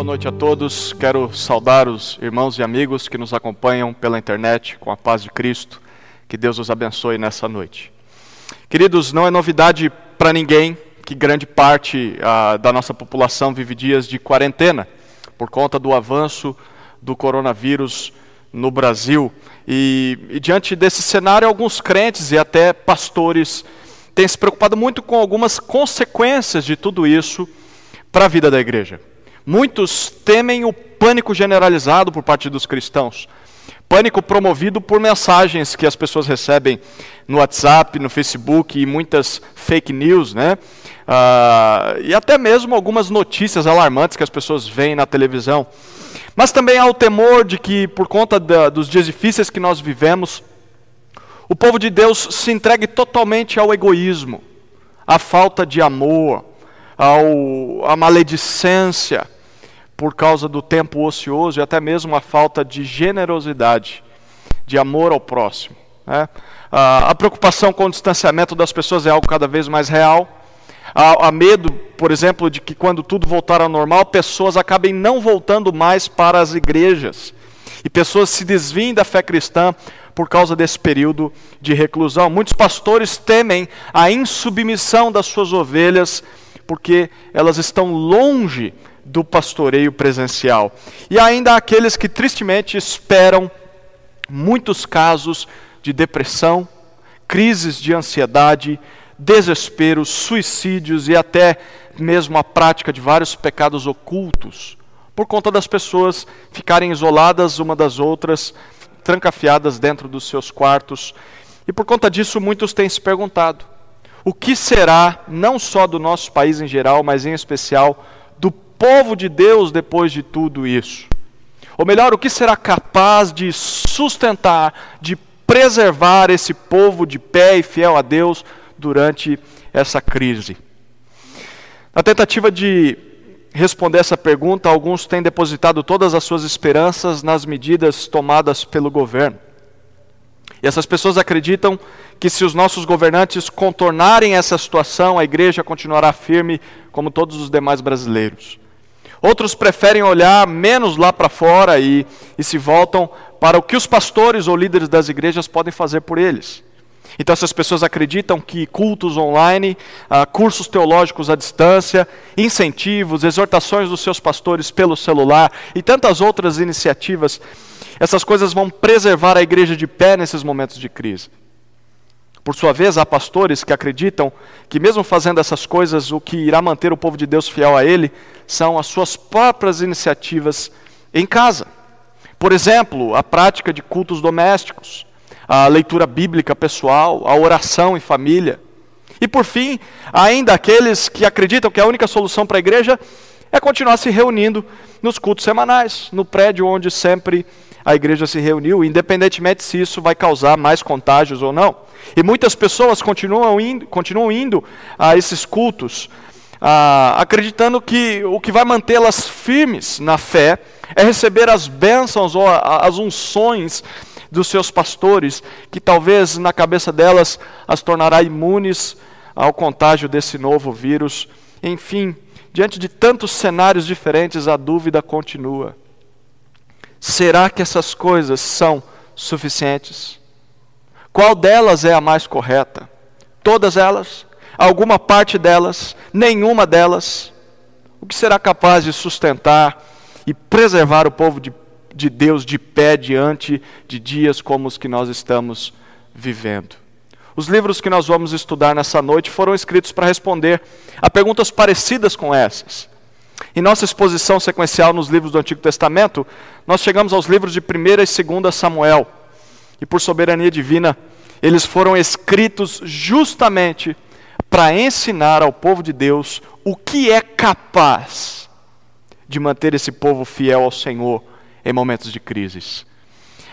boa noite a todos. Quero saudar os irmãos e amigos que nos acompanham pela internet com a paz de Cristo. Que Deus os abençoe nessa noite. Queridos, não é novidade para ninguém que grande parte ah, da nossa população vive dias de quarentena por conta do avanço do coronavírus no Brasil. E, e diante desse cenário, alguns crentes e até pastores têm se preocupado muito com algumas consequências de tudo isso para a vida da igreja. Muitos temem o pânico generalizado por parte dos cristãos. Pânico promovido por mensagens que as pessoas recebem no WhatsApp, no Facebook e muitas fake news, né? Uh, e até mesmo algumas notícias alarmantes que as pessoas veem na televisão. Mas também há o temor de que, por conta da, dos dias difíceis que nós vivemos, o povo de Deus se entregue totalmente ao egoísmo, à falta de amor, ao, à maledicência por causa do tempo ocioso e até mesmo a falta de generosidade, de amor ao próximo. Né? A, a preocupação com o distanciamento das pessoas é algo cada vez mais real. Há, há medo, por exemplo, de que quando tudo voltar ao normal, pessoas acabem não voltando mais para as igrejas. E pessoas se desviem da fé cristã por causa desse período de reclusão. Muitos pastores temem a insubmissão das suas ovelhas porque elas estão longe do pastoreio presencial. E ainda há aqueles que tristemente esperam muitos casos de depressão, crises de ansiedade, desespero, suicídios e até mesmo a prática de vários pecados ocultos, por conta das pessoas ficarem isoladas uma das outras, trancafiadas dentro dos seus quartos. E por conta disso, muitos têm se perguntado: o que será, não só do nosso país em geral, mas em especial do povo de Deus depois de tudo isso? Ou melhor, o que será capaz de sustentar, de preservar esse povo de pé e fiel a Deus durante essa crise? Na tentativa de responder essa pergunta, alguns têm depositado todas as suas esperanças nas medidas tomadas pelo governo. E essas pessoas acreditam que se os nossos governantes contornarem essa situação, a igreja continuará firme como todos os demais brasileiros. Outros preferem olhar menos lá para fora e, e se voltam para o que os pastores ou líderes das igrejas podem fazer por eles. Então, essas pessoas acreditam que cultos online, uh, cursos teológicos à distância, incentivos, exortações dos seus pastores pelo celular e tantas outras iniciativas essas coisas vão preservar a igreja de pé nesses momentos de crise. Por sua vez, há pastores que acreditam que, mesmo fazendo essas coisas, o que irá manter o povo de Deus fiel a Ele são as suas próprias iniciativas em casa. Por exemplo, a prática de cultos domésticos, a leitura bíblica pessoal, a oração em família. E por fim, ainda aqueles que acreditam que a única solução para a igreja é continuar se reunindo nos cultos semanais, no prédio onde sempre a igreja se reuniu, independentemente se isso vai causar mais contágios ou não. E muitas pessoas continuam indo, continuam indo a esses cultos, acreditando que o que vai mantê-las firmes na fé é receber as bênçãos ou as unções dos seus pastores, que talvez na cabeça delas as tornará imunes ao contágio desse novo vírus. Enfim, diante de tantos cenários diferentes, a dúvida continua. Será que essas coisas são suficientes? Qual delas é a mais correta? Todas elas? Alguma parte delas? Nenhuma delas? O que será capaz de sustentar e preservar o povo de, de Deus de pé diante de dias como os que nós estamos vivendo? Os livros que nós vamos estudar nessa noite foram escritos para responder a perguntas parecidas com essas. Em nossa exposição sequencial nos livros do Antigo Testamento, nós chegamos aos livros de 1 e 2 Samuel. E por soberania divina, eles foram escritos justamente para ensinar ao povo de Deus o que é capaz de manter esse povo fiel ao Senhor em momentos de crises.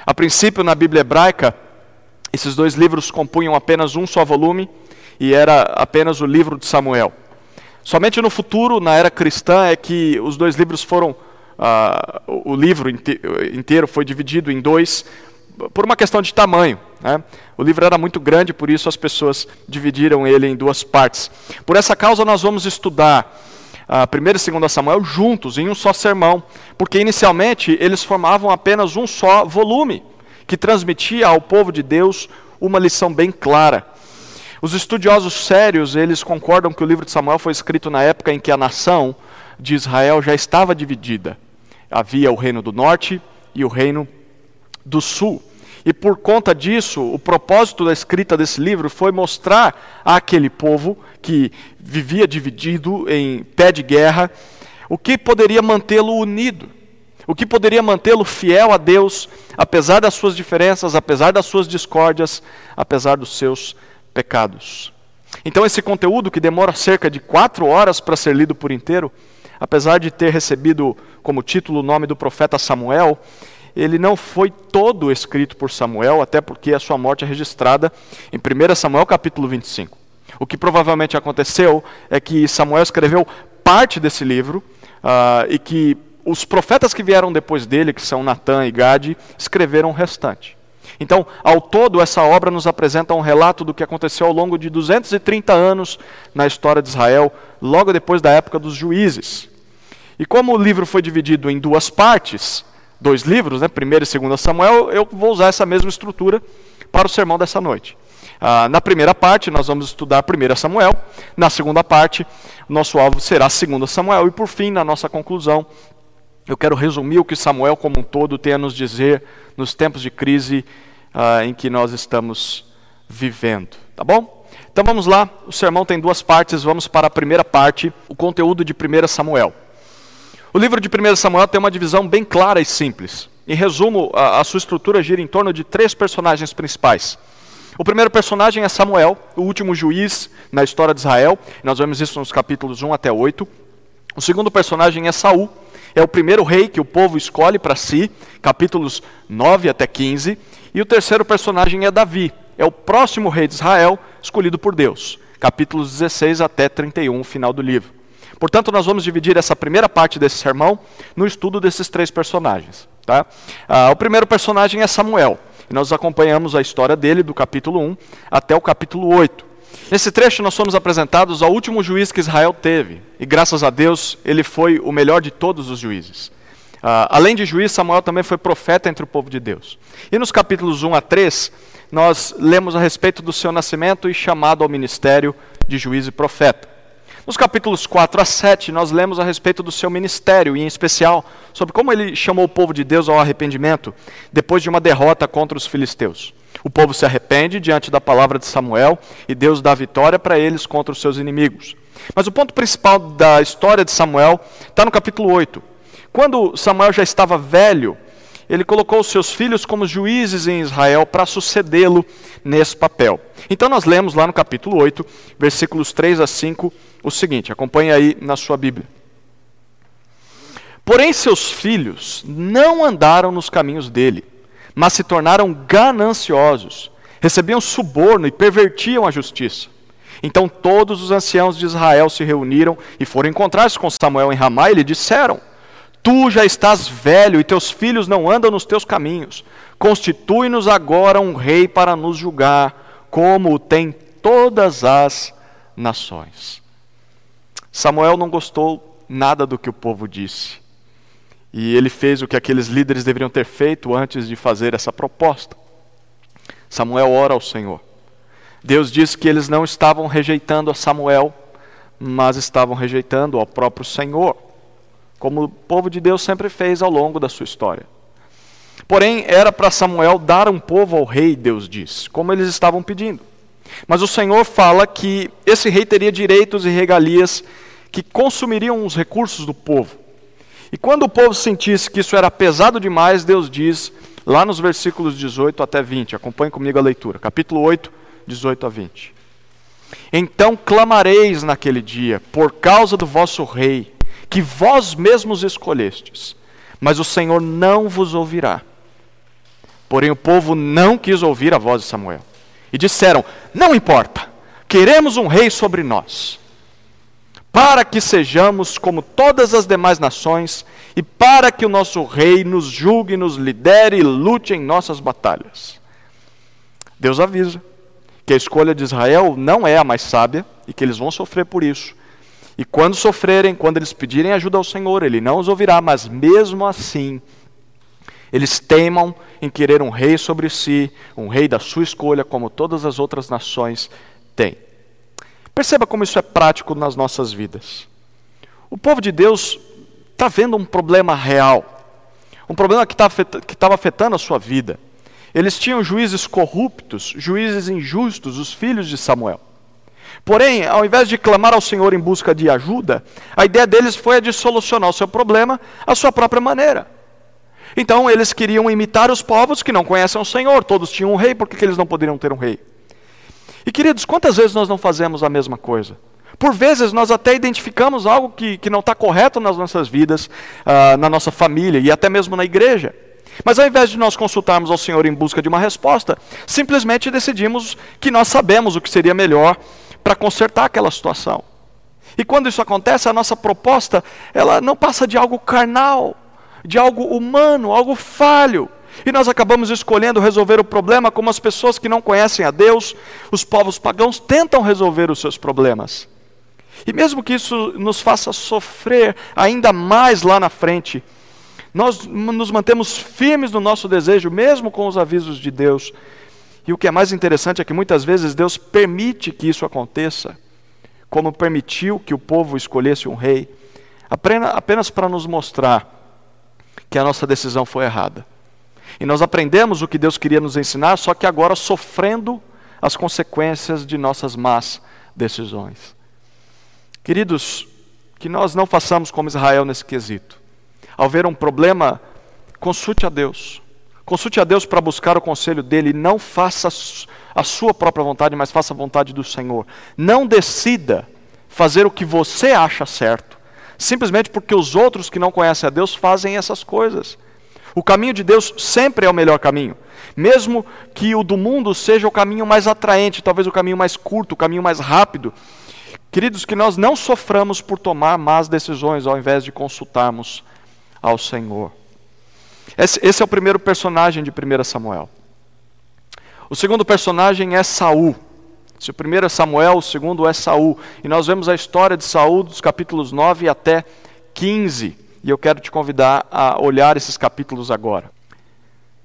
A princípio, na Bíblia hebraica, esses dois livros compunham apenas um só volume e era apenas o livro de Samuel. Somente no futuro, na era cristã, é que os dois livros foram uh, o livro inteiro foi dividido em dois por uma questão de tamanho. Né? O livro era muito grande, por isso as pessoas dividiram ele em duas partes. Por essa causa, nós vamos estudar a uh, 1 e 2 Samuel juntos, em um só sermão, porque inicialmente eles formavam apenas um só volume, que transmitia ao povo de Deus uma lição bem clara. Os estudiosos sérios, eles concordam que o livro de Samuel foi escrito na época em que a nação de Israel já estava dividida. Havia o reino do norte e o reino do sul. E por conta disso, o propósito da escrita desse livro foi mostrar àquele povo que vivia dividido em pé de guerra o que poderia mantê-lo unido, o que poderia mantê-lo fiel a Deus, apesar das suas diferenças, apesar das suas discórdias, apesar dos seus pecados. Então, esse conteúdo, que demora cerca de quatro horas para ser lido por inteiro, apesar de ter recebido como título o nome do profeta Samuel, ele não foi todo escrito por Samuel, até porque a sua morte é registrada em 1 Samuel capítulo 25. O que provavelmente aconteceu é que Samuel escreveu parte desse livro uh, e que os profetas que vieram depois dele, que são Natã e Gade, escreveram o restante. Então, ao todo, essa obra nos apresenta um relato do que aconteceu ao longo de 230 anos na história de Israel, logo depois da época dos juízes. E como o livro foi dividido em duas partes, dois livros, né, 1 e 2 Samuel, eu vou usar essa mesma estrutura para o sermão dessa noite. Ah, na primeira parte, nós vamos estudar 1 Samuel. Na segunda parte, nosso alvo será 2 Samuel. E por fim, na nossa conclusão, eu quero resumir o que Samuel, como um todo, tem a nos dizer nos tempos de crise ah, em que nós estamos vivendo. Tá bom? Então vamos lá. O sermão tem duas partes. Vamos para a primeira parte, o conteúdo de 1 Samuel. O livro de 1 Samuel tem uma divisão bem clara e simples. Em resumo, a, a sua estrutura gira em torno de três personagens principais. O primeiro personagem é Samuel, o último juiz na história de Israel. Nós vemos isso nos capítulos 1 até 8. O segundo personagem é Saul, é o primeiro rei que o povo escolhe para si, capítulos 9 até 15. E o terceiro personagem é Davi, é o próximo rei de Israel, escolhido por Deus, capítulos 16 até 31, final do livro. Portanto, nós vamos dividir essa primeira parte desse sermão no estudo desses três personagens. Tá? Ah, o primeiro personagem é Samuel, e nós acompanhamos a história dele do capítulo 1 até o capítulo 8. Nesse trecho, nós somos apresentados ao último juiz que Israel teve, e graças a Deus, ele foi o melhor de todos os juízes. Uh, além de juiz, Samuel também foi profeta entre o povo de Deus. E nos capítulos 1 a 3, nós lemos a respeito do seu nascimento e chamado ao ministério de juiz e profeta. Nos capítulos 4 a 7, nós lemos a respeito do seu ministério, e em especial sobre como ele chamou o povo de Deus ao arrependimento depois de uma derrota contra os filisteus. O povo se arrepende diante da palavra de Samuel e Deus dá vitória para eles contra os seus inimigos. Mas o ponto principal da história de Samuel está no capítulo 8. Quando Samuel já estava velho, ele colocou os seus filhos como juízes em Israel para sucedê-lo nesse papel. Então nós lemos lá no capítulo 8, versículos 3 a 5, o seguinte, acompanhe aí na sua Bíblia. Porém, seus filhos não andaram nos caminhos dele, mas se tornaram gananciosos, recebiam suborno e pervertiam a justiça. Então todos os anciãos de Israel se reuniram e foram encontrar-se com Samuel em Ramá e lhe disseram: Tu já estás velho e teus filhos não andam nos teus caminhos. Constitui-nos agora um rei para nos julgar, como tem todas as nações. Samuel não gostou nada do que o povo disse. E ele fez o que aqueles líderes deveriam ter feito antes de fazer essa proposta. Samuel ora ao Senhor. Deus diz que eles não estavam rejeitando a Samuel, mas estavam rejeitando ao próprio Senhor, como o povo de Deus sempre fez ao longo da sua história. Porém, era para Samuel dar um povo ao rei, Deus diz, como eles estavam pedindo. Mas o Senhor fala que esse rei teria direitos e regalias que consumiriam os recursos do povo. E quando o povo sentisse que isso era pesado demais, Deus diz, lá nos versículos 18 até 20, acompanhe comigo a leitura, capítulo 8, 18 a 20. Então clamareis naquele dia, por causa do vosso rei, que vós mesmos escolhestes, mas o Senhor não vos ouvirá. Porém, o povo não quis ouvir a voz de Samuel. E disseram: Não importa, queremos um rei sobre nós. para que sejamos como todas as demais nações e para que o nosso rei nos julgue, nos lidere e lute em nossas batalhas. Deus avisa que a escolha de Israel não é a mais sábia e que eles vão sofrer por isso. E quando sofrerem, quando eles pedirem ajuda ao Senhor, Ele não os ouvirá, mas mesmo assim, eles teimam em querer um rei sobre si, um rei da sua escolha, como todas as outras nações têm. Perceba como isso é prático nas nossas vidas. O povo de Deus está vendo um problema real, um problema que tá estava afetando a sua vida. Eles tinham juízes corruptos, juízes injustos, os filhos de Samuel. Porém, ao invés de clamar ao Senhor em busca de ajuda, a ideia deles foi a de solucionar o seu problema à sua própria maneira. Então, eles queriam imitar os povos que não conhecem o Senhor. Todos tinham um rei, por que eles não poderiam ter um rei? E queridos, quantas vezes nós não fazemos a mesma coisa? Por vezes nós até identificamos algo que, que não está correto nas nossas vidas, uh, na nossa família e até mesmo na igreja. Mas ao invés de nós consultarmos ao Senhor em busca de uma resposta, simplesmente decidimos que nós sabemos o que seria melhor para consertar aquela situação. E quando isso acontece, a nossa proposta, ela não passa de algo carnal, de algo humano, algo falho. E nós acabamos escolhendo resolver o problema como as pessoas que não conhecem a Deus, os povos pagãos, tentam resolver os seus problemas. E mesmo que isso nos faça sofrer ainda mais lá na frente, nós nos mantemos firmes no nosso desejo, mesmo com os avisos de Deus. E o que é mais interessante é que muitas vezes Deus permite que isso aconteça, como permitiu que o povo escolhesse um rei, apenas para nos mostrar que a nossa decisão foi errada. E nós aprendemos o que Deus queria nos ensinar, só que agora sofrendo as consequências de nossas más decisões. Queridos, que nós não façamos como Israel nesse quesito. Ao ver um problema, consulte a Deus. Consulte a Deus para buscar o conselho dele. Não faça a sua própria vontade, mas faça a vontade do Senhor. Não decida fazer o que você acha certo, simplesmente porque os outros que não conhecem a Deus fazem essas coisas. O caminho de Deus sempre é o melhor caminho. Mesmo que o do mundo seja o caminho mais atraente, talvez o caminho mais curto, o caminho mais rápido. Queridos, que nós não soframos por tomar más decisões ao invés de consultarmos ao Senhor. Esse, esse é o primeiro personagem de 1 Samuel. O segundo personagem é Saul. Se o primeiro é Samuel, o segundo é Saul. E nós vemos a história de Saul dos capítulos 9 até 15 e eu quero te convidar a olhar esses capítulos agora.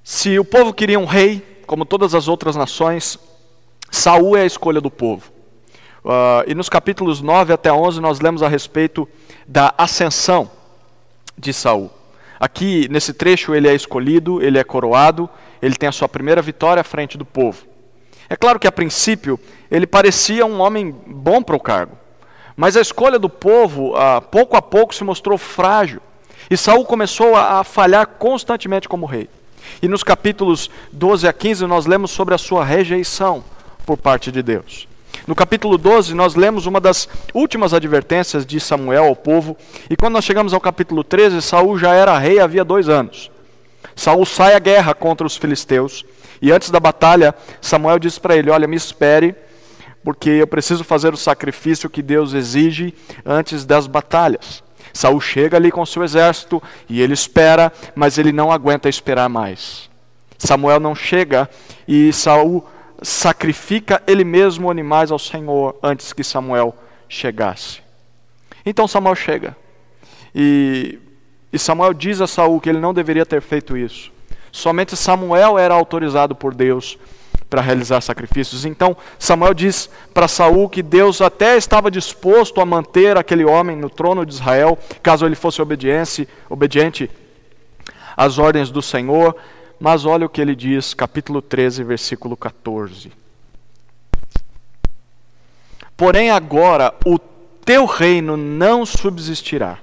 Se o povo queria um rei, como todas as outras nações, Saul é a escolha do povo. Uh, e nos capítulos 9 até 11 nós lemos a respeito da ascensão de Saul. Aqui nesse trecho ele é escolhido, ele é coroado, ele tem a sua primeira vitória à frente do povo. É claro que a princípio ele parecia um homem bom para o cargo, mas a escolha do povo, uh, pouco a pouco, se mostrou frágil. E Saul começou a, a falhar constantemente como rei. E nos capítulos 12 a 15 nós lemos sobre a sua rejeição por parte de Deus. No capítulo 12, nós lemos uma das últimas advertências de Samuel ao povo, e quando nós chegamos ao capítulo 13, Saul já era rei havia dois anos. Saul sai à guerra contra os filisteus, e antes da batalha, Samuel diz para ele: Olha, me espere, porque eu preciso fazer o sacrifício que Deus exige antes das batalhas. Saul chega ali com seu exército e ele espera, mas ele não aguenta esperar mais. Samuel não chega e Saul sacrifica ele mesmo animais ao Senhor antes que Samuel chegasse. Então Samuel chega. E, e Samuel diz a Saul que ele não deveria ter feito isso. Somente Samuel era autorizado por Deus para realizar sacrifícios. Então Samuel diz para Saul que Deus até estava disposto a manter aquele homem no trono de Israel, caso ele fosse obediente, obediente às ordens do Senhor. Mas olha o que ele diz, capítulo 13, versículo 14. Porém agora o teu reino não subsistirá.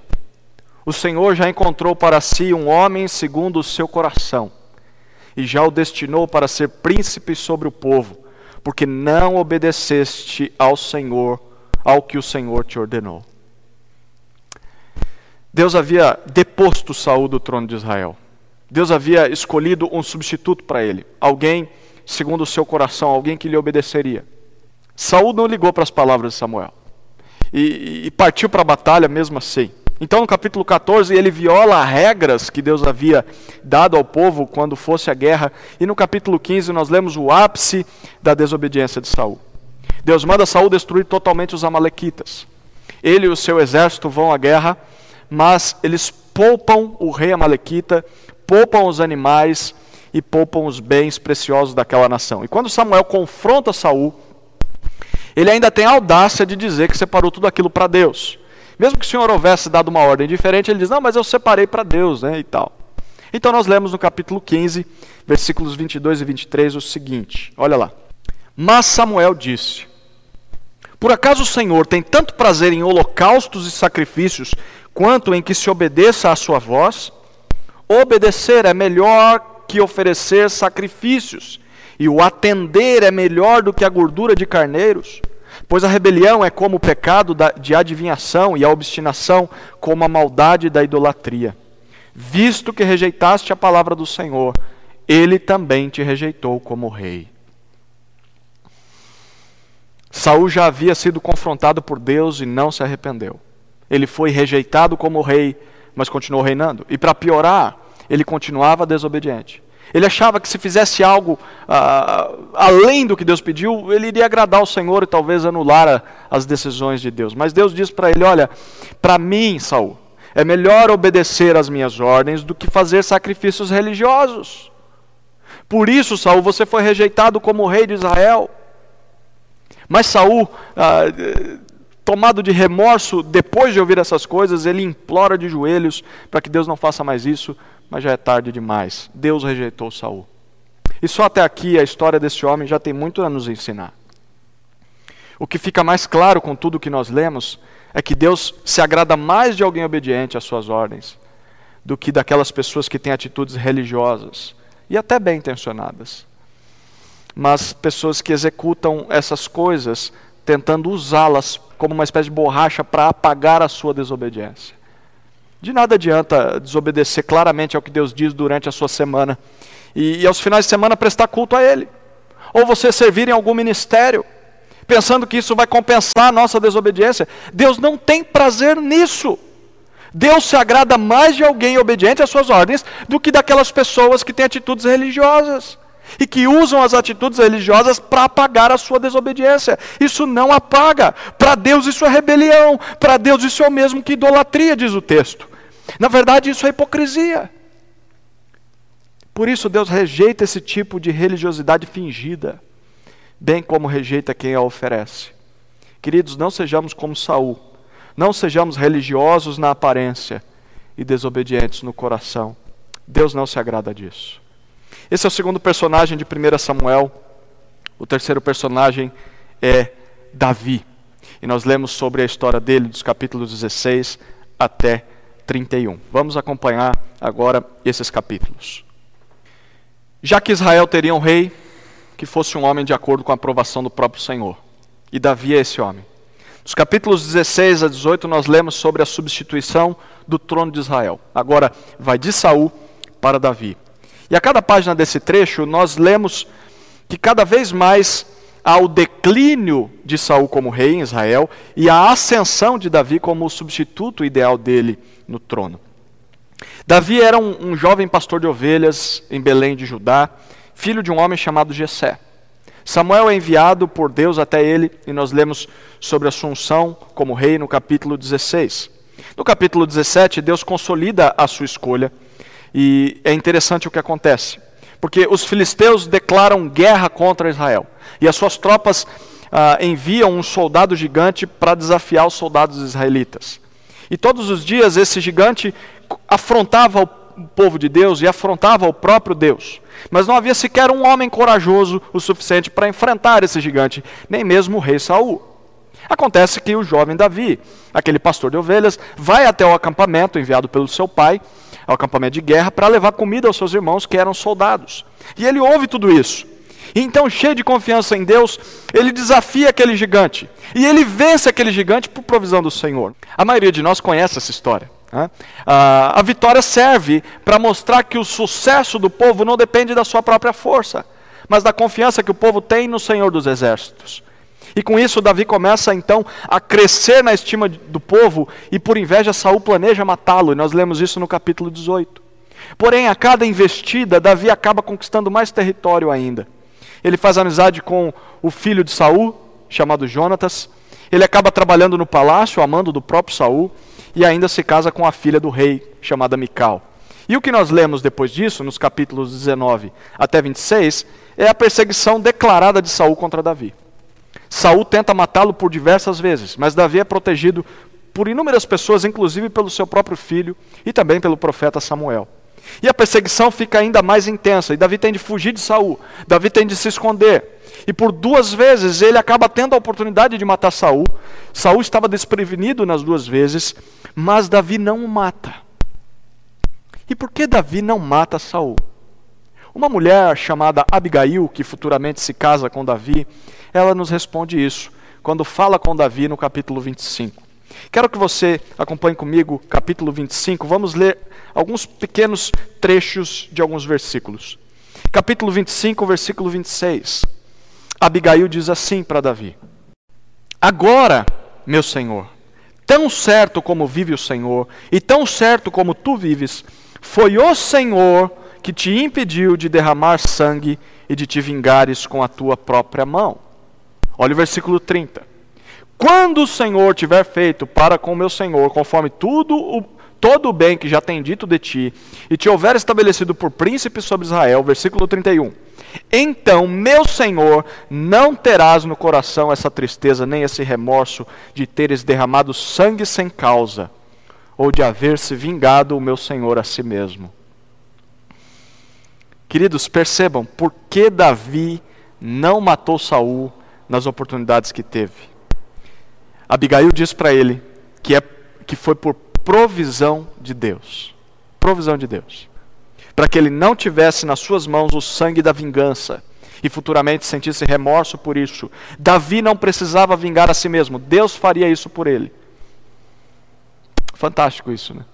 O Senhor já encontrou para si um homem segundo o seu coração e já o destinou para ser príncipe sobre o povo, porque não obedeceste ao Senhor, ao que o Senhor te ordenou. Deus havia deposto Saul do trono de Israel. Deus havia escolhido um substituto para ele, alguém segundo o seu coração, alguém que lhe obedeceria. Saul não ligou para as palavras de Samuel. e, e partiu para a batalha mesmo assim. Então, no capítulo 14, ele viola regras que Deus havia dado ao povo quando fosse a guerra. E no capítulo 15, nós lemos o ápice da desobediência de Saul. Deus manda Saul destruir totalmente os amalequitas. Ele e o seu exército vão à guerra, mas eles poupam o rei amalequita, poupam os animais e poupam os bens preciosos daquela nação. E quando Samuel confronta Saul, ele ainda tem a audácia de dizer que separou tudo aquilo para Deus. Mesmo que o Senhor houvesse dado uma ordem diferente, ele diz: Não, mas eu separei para Deus, né? E tal. Então nós lemos no capítulo 15, versículos 22 e 23 o seguinte: Olha lá. Mas Samuel disse: Por acaso o Senhor tem tanto prazer em holocaustos e sacrifícios, quanto em que se obedeça à sua voz? Obedecer é melhor que oferecer sacrifícios, e o atender é melhor do que a gordura de carneiros. Pois a rebelião é como o pecado de adivinhação e a obstinação como a maldade da idolatria. Visto que rejeitaste a palavra do Senhor, ele também te rejeitou como rei. Saul já havia sido confrontado por Deus e não se arrependeu. Ele foi rejeitado como rei, mas continuou reinando. E para piorar, ele continuava desobediente. Ele achava que se fizesse algo uh, além do que Deus pediu, ele iria agradar o Senhor e talvez anular as decisões de Deus. Mas Deus diz para ele: Olha, para mim, Saul, é melhor obedecer às minhas ordens do que fazer sacrifícios religiosos. Por isso, Saul, você foi rejeitado como rei de Israel. Mas Saul, uh, tomado de remorso, depois de ouvir essas coisas, ele implora de joelhos para que Deus não faça mais isso, mas já é tarde demais. Deus rejeitou Saul. E só até aqui a história desse homem já tem muito a nos ensinar. O que fica mais claro com tudo que nós lemos é que Deus se agrada mais de alguém obediente às suas ordens do que daquelas pessoas que têm atitudes religiosas e até bem intencionadas. Mas pessoas que executam essas coisas tentando usá-las como uma espécie de borracha para apagar a sua desobediência. De nada adianta desobedecer claramente ao que Deus diz durante a sua semana e, e aos finais de semana prestar culto a Ele. Ou você servir em algum ministério, pensando que isso vai compensar a nossa desobediência. Deus não tem prazer nisso. Deus se agrada mais de alguém obediente às suas ordens do que daquelas pessoas que têm atitudes religiosas e que usam as atitudes religiosas para apagar a sua desobediência. Isso não apaga. Para Deus isso é rebelião. Para Deus isso é o mesmo que idolatria, diz o texto. Na verdade, isso é hipocrisia. Por isso, Deus rejeita esse tipo de religiosidade fingida, bem como rejeita quem a oferece. Queridos, não sejamos como Saul. Não sejamos religiosos na aparência e desobedientes no coração. Deus não se agrada disso. Esse é o segundo personagem de 1 Samuel. O terceiro personagem é Davi. E nós lemos sobre a história dele dos capítulos 16 até 31. Vamos acompanhar agora esses capítulos. Já que Israel teria um rei que fosse um homem de acordo com a aprovação do próprio Senhor. E Davi é esse homem. Nos capítulos 16 a 18 nós lemos sobre a substituição do trono de Israel. Agora vai de Saul para Davi. E a cada página desse trecho, nós lemos que cada vez mais há o declínio de Saul como rei em Israel e a ascensão de Davi como o substituto ideal dele no trono. Davi era um, um jovem pastor de ovelhas em Belém de Judá, filho de um homem chamado Jessé. Samuel é enviado por Deus até ele e nós lemos sobre a assunção como rei no capítulo 16. No capítulo 17, Deus consolida a sua escolha e é interessante o que acontece, porque os filisteus declaram guerra contra Israel e as suas tropas ah, enviam um soldado gigante para desafiar os soldados israelitas. E todos os dias esse gigante afrontava o povo de Deus e afrontava o próprio Deus. Mas não havia sequer um homem corajoso o suficiente para enfrentar esse gigante, nem mesmo o rei Saul. Acontece que o jovem Davi, aquele pastor de ovelhas, vai até o acampamento enviado pelo seu pai ao acampamento de guerra para levar comida aos seus irmãos que eram soldados. E ele ouve tudo isso. E então, cheio de confiança em Deus, ele desafia aquele gigante. E ele vence aquele gigante por provisão do Senhor. A maioria de nós conhece essa história. Né? a vitória serve para mostrar que o sucesso do povo não depende da sua própria força, mas da confiança que o povo tem no Senhor dos Exércitos. E com isso, Davi começa então a crescer na estima do povo e, por inveja, Saul planeja matá-lo. E nós lemos isso no capítulo 18. Porém, a cada investida, Davi acaba conquistando mais território ainda. Ele faz amizade com o filho de Saul, chamado Jonatas. Ele acaba trabalhando no palácio, amando do próprio Saul, e ainda se casa com a filha do rei, chamada Mical. E o que nós lemos depois disso, nos capítulos 19 até 26, é a perseguição declarada de Saul contra Davi. Saul tenta matá-lo por diversas vezes, mas Davi é protegido por inúmeras pessoas, inclusive pelo seu próprio filho e também pelo profeta Samuel. E a perseguição fica ainda mais intensa, e Davi tem de fugir de Saul, Davi tem de se esconder. E por duas vezes ele acaba tendo a oportunidade de matar Saul. Saul estava desprevenido nas duas vezes, mas Davi não o mata. E por que Davi não mata Saul? Uma mulher chamada Abigail, que futuramente se casa com Davi, ela nos responde isso quando fala com Davi no capítulo 25. Quero que você acompanhe comigo capítulo 25. Vamos ler alguns pequenos trechos de alguns versículos. Capítulo 25, versículo 26. Abigail diz assim para Davi: Agora, meu senhor, tão certo como vive o Senhor, e tão certo como tu vives, foi o Senhor que te impediu de derramar sangue e de te vingares com a tua própria mão. Olha o versículo 30. Quando o Senhor tiver feito para com o meu Senhor, conforme tudo o, todo o bem que já tem dito de ti, e te houver estabelecido por príncipe sobre Israel, versículo 31. Então, meu Senhor, não terás no coração essa tristeza, nem esse remorso de teres derramado sangue sem causa, ou de haver se vingado o meu Senhor a si mesmo. Queridos, percebam por que Davi não matou Saul nas oportunidades que teve. Abigail diz para ele que, é, que foi por provisão de Deus. Provisão de Deus. Para que ele não tivesse nas suas mãos o sangue da vingança e futuramente sentisse remorso por isso. Davi não precisava vingar a si mesmo, Deus faria isso por ele. Fantástico isso, né?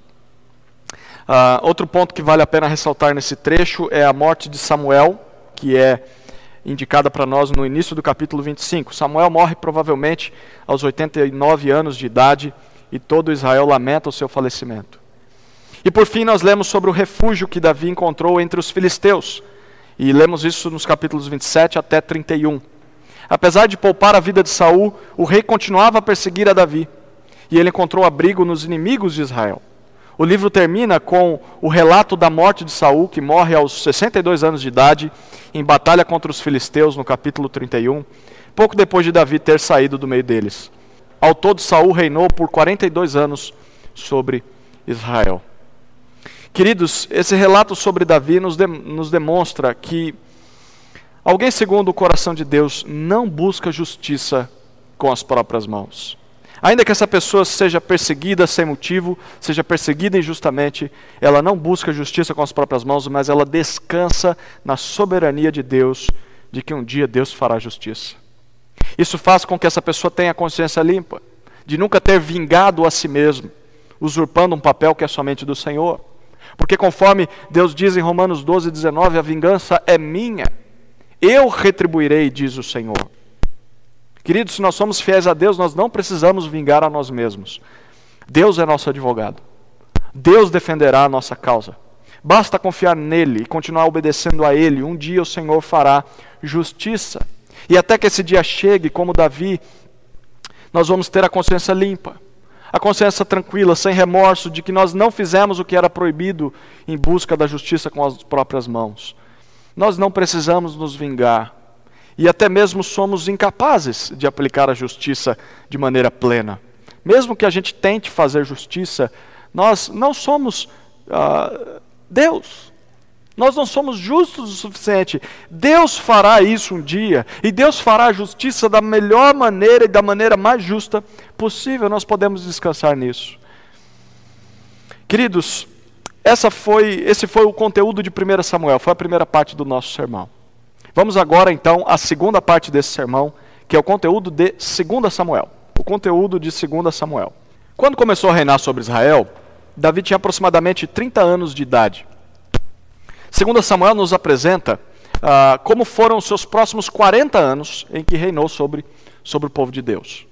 Uh, outro ponto que vale a pena ressaltar nesse trecho é a morte de Samuel, que é indicada para nós no início do capítulo 25. Samuel morre provavelmente aos 89 anos de idade e todo Israel lamenta o seu falecimento. E por fim, nós lemos sobre o refúgio que Davi encontrou entre os filisteus. E lemos isso nos capítulos 27 até 31. Apesar de poupar a vida de Saul, o rei continuava a perseguir a Davi, e ele encontrou abrigo nos inimigos de Israel. O livro termina com o relato da morte de Saul, que morre aos 62 anos de idade, em batalha contra os filisteus, no capítulo 31, pouco depois de Davi ter saído do meio deles. Ao todo, Saul reinou por 42 anos sobre Israel. Queridos, esse relato sobre Davi nos, de, nos demonstra que alguém segundo o coração de Deus não busca justiça com as próprias mãos. Ainda que essa pessoa seja perseguida sem motivo, seja perseguida injustamente, ela não busca justiça com as próprias mãos, mas ela descansa na soberania de Deus, de que um dia Deus fará justiça. Isso faz com que essa pessoa tenha consciência limpa, de nunca ter vingado a si mesmo, usurpando um papel que é somente do Senhor. Porque conforme Deus diz em Romanos 12, 19, a vingança é minha, eu retribuirei, diz o Senhor. Queridos, se nós somos fiéis a Deus, nós não precisamos vingar a nós mesmos. Deus é nosso advogado. Deus defenderá a nossa causa. Basta confiar nele e continuar obedecendo a ele. Um dia o Senhor fará justiça. E até que esse dia chegue, como Davi, nós vamos ter a consciência limpa, a consciência tranquila, sem remorso de que nós não fizemos o que era proibido em busca da justiça com as próprias mãos. Nós não precisamos nos vingar e até mesmo somos incapazes de aplicar a justiça de maneira plena. Mesmo que a gente tente fazer justiça, nós não somos uh, Deus. Nós não somos justos o suficiente. Deus fará isso um dia, e Deus fará a justiça da melhor maneira e da maneira mais justa possível. Nós podemos descansar nisso. Queridos, essa foi, esse foi o conteúdo de 1 Samuel, foi a primeira parte do nosso sermão. Vamos agora então à segunda parte desse sermão, que é o conteúdo de 2 Samuel. O conteúdo de 2 Samuel. Quando começou a reinar sobre Israel, Davi tinha aproximadamente 30 anos de idade. 2 Samuel nos apresenta ah, como foram os seus próximos 40 anos em que reinou sobre, sobre o povo de Deus.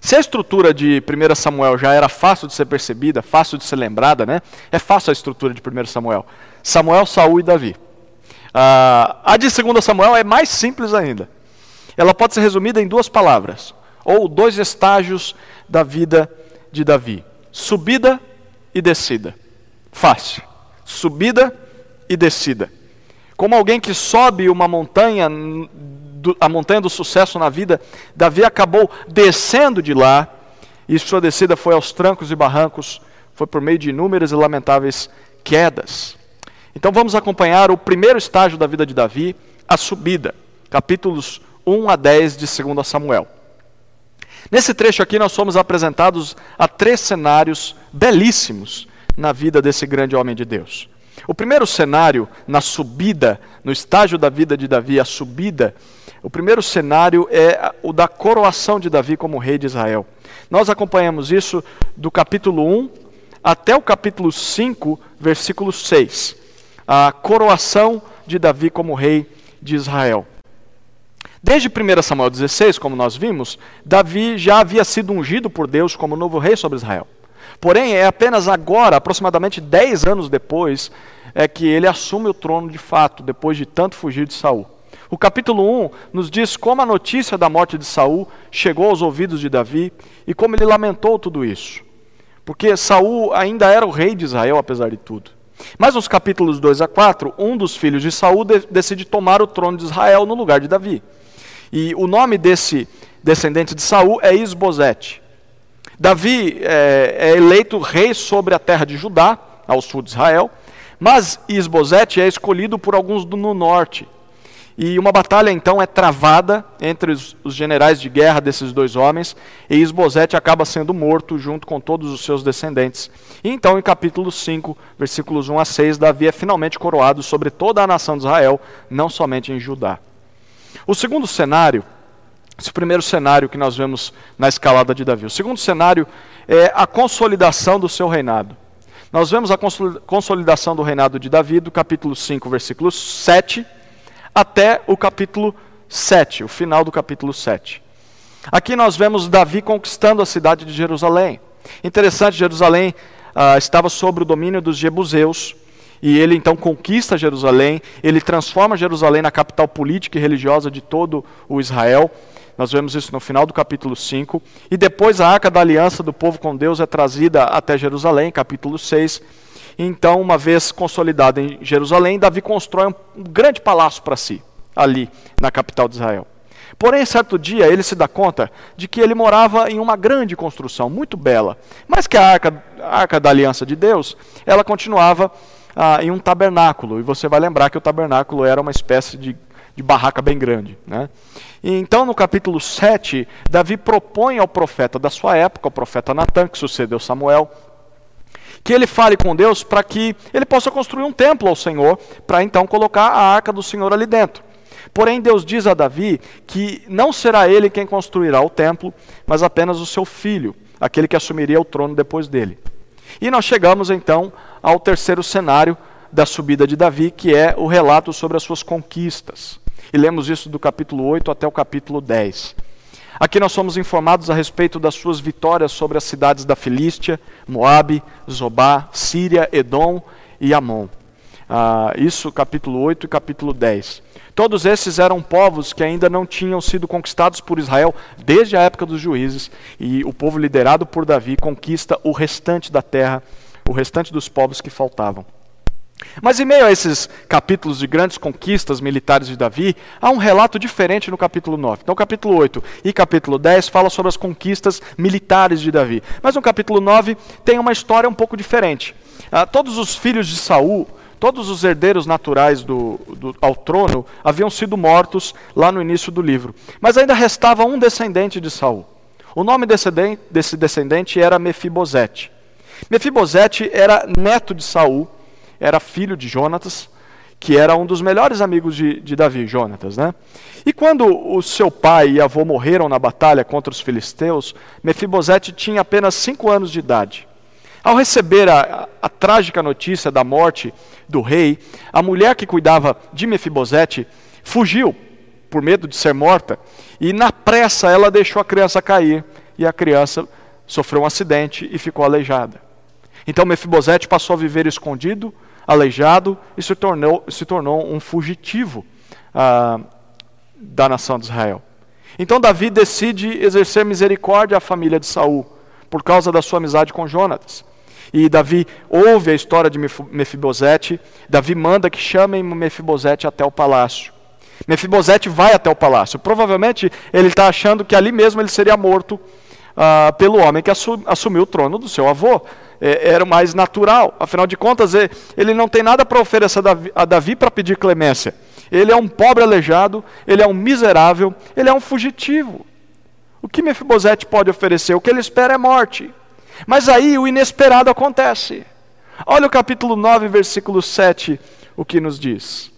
Se a estrutura de 1 Samuel já era fácil de ser percebida, fácil de ser lembrada, né? É fácil a estrutura de 1 Samuel. Samuel, Saul e Davi. Ah, a de 2 Samuel é mais simples ainda. Ela pode ser resumida em duas palavras, ou dois estágios da vida de Davi: subida e descida. Fácil. Subida e descida. Como alguém que sobe uma montanha a montanha do sucesso na vida, Davi acabou descendo de lá, e sua descida foi aos trancos e barrancos, foi por meio de inúmeras e lamentáveis quedas. Então vamos acompanhar o primeiro estágio da vida de Davi, a subida, capítulos 1 a 10 de 2 Samuel. Nesse trecho aqui nós somos apresentados a três cenários belíssimos na vida desse grande homem de Deus. O primeiro cenário, na subida, no estágio da vida de Davi, a subida, o primeiro cenário é o da coroação de Davi como rei de Israel. Nós acompanhamos isso do capítulo 1 até o capítulo 5, versículo 6. A coroação de Davi como rei de Israel. Desde 1 Samuel 16, como nós vimos, Davi já havia sido ungido por Deus como novo rei sobre Israel. Porém, é apenas agora, aproximadamente 10 anos depois, é que ele assume o trono de fato, depois de tanto fugir de Saul. O capítulo 1 nos diz como a notícia da morte de Saul chegou aos ouvidos de Davi e como ele lamentou tudo isso. Porque Saul ainda era o rei de Israel, apesar de tudo. Mas nos capítulos 2 a 4, um dos filhos de Saul de decide tomar o trono de Israel no lugar de Davi. E o nome desse descendente de Saul é Isbosete. Davi é, é eleito rei sobre a terra de Judá, ao sul de Israel, mas Isbosete é escolhido por alguns no norte. E uma batalha então é travada entre os, generais de guerra desses dois homens, e Isbosete acaba sendo morto junto com todos os seus descendentes. E então, em capítulo 5, versículos 1 a 6, Davi é finalmente coroado sobre toda a nação de Israel, não somente em Judá. O segundo cenário, esse primeiro cenário que nós vemos na escalada de Davi. O segundo cenário é a consolidação do seu reinado. Nós vemos a consolidação do reinado de Davi, do capítulo 5, versículo 7 até o capítulo 7, o final do capítulo 7. Aqui nós vemos Davi conquistando a cidade de Jerusalém. Interessante, Jerusalém ah, estava sob o domínio dos Jebuseus, e ele então conquista Jerusalém, ele transforma Jerusalém na capital política e religiosa de todo o Israel. Nós vemos isso no final do capítulo 5. E depois a arca da aliança do povo com Deus é trazida até Jerusalém, capítulo 6. Então, uma vez consolidada em Jerusalém, Davi constrói um grande palácio para si, ali na capital de Israel. Porém, certo dia, ele se dá conta de que ele morava em uma grande construção, muito bela, mas que a arca, a arca da aliança de Deus, ela continuava ah, em um tabernáculo. E você vai lembrar que o tabernáculo era uma espécie de, de barraca bem grande. Né? E então, no capítulo 7, Davi propõe ao profeta da sua época, o profeta Natan, que sucedeu Samuel, que ele fale com Deus para que ele possa construir um templo ao Senhor, para então colocar a arca do Senhor ali dentro. Porém, Deus diz a Davi que não será ele quem construirá o templo, mas apenas o seu filho, aquele que assumiria o trono depois dele. E nós chegamos então ao terceiro cenário da subida de Davi, que é o relato sobre as suas conquistas. E lemos isso do capítulo 8 até o capítulo 10. Aqui nós somos informados a respeito das suas vitórias sobre as cidades da Filístia, Moabe, Zobá, Síria, Edom e Amon. Ah, isso capítulo 8 e capítulo 10. Todos esses eram povos que ainda não tinham sido conquistados por Israel desde a época dos juízes, e o povo liderado por Davi conquista o restante da terra, o restante dos povos que faltavam. Mas em meio a esses capítulos de grandes conquistas militares de Davi, há um relato diferente no capítulo 9. Então, capítulo 8 e capítulo 10 fala sobre as conquistas militares de Davi. Mas no capítulo 9 tem uma história um pouco diferente. Ah, todos os filhos de Saul, todos os herdeiros naturais do, do, ao trono haviam sido mortos lá no início do livro. Mas ainda restava um descendente de Saul. O nome desse descendente era Mefibosete. Mefibosete era neto de Saul era filho de Jonatas, que era um dos melhores amigos de, de Davi, Jonatas. Né? E quando o seu pai e avô morreram na batalha contra os filisteus, Mefibosete tinha apenas cinco anos de idade. Ao receber a, a, a, trágica notícia da morte do rei, a mulher que cuidava de Mefibosete fugiu por medo de ser morta, e na pressa ela deixou a criança cair, e a criança sofreu um acidente e ficou aleijada. Então Mefibosete passou a viver escondido, aleijado, e se tornou, se tornou um fugitivo ah, da nação de Israel. Então Davi decide exercer misericórdia à família de Saul, por causa da sua amizade com Jonatas. E Davi ouve a história de Mefibosete, Davi manda que chamem Mefibosete até o palácio. Mefibosete vai até o palácio. Provavelmente ele está achando que ali mesmo ele seria morto uh, pelo homem que assumiu o trono do seu avô. É, era o mais natural. Afinal de contas, ele não tem nada para oferecer a Davi para pedir clemência. Ele é um pobre aleijado, ele é um miserável, ele é um fugitivo. O que Mefibosete pode oferecer? O que ele espera é morte. Mas aí o inesperado acontece. Olha o capítulo 9, versículo 7, o que nos diz.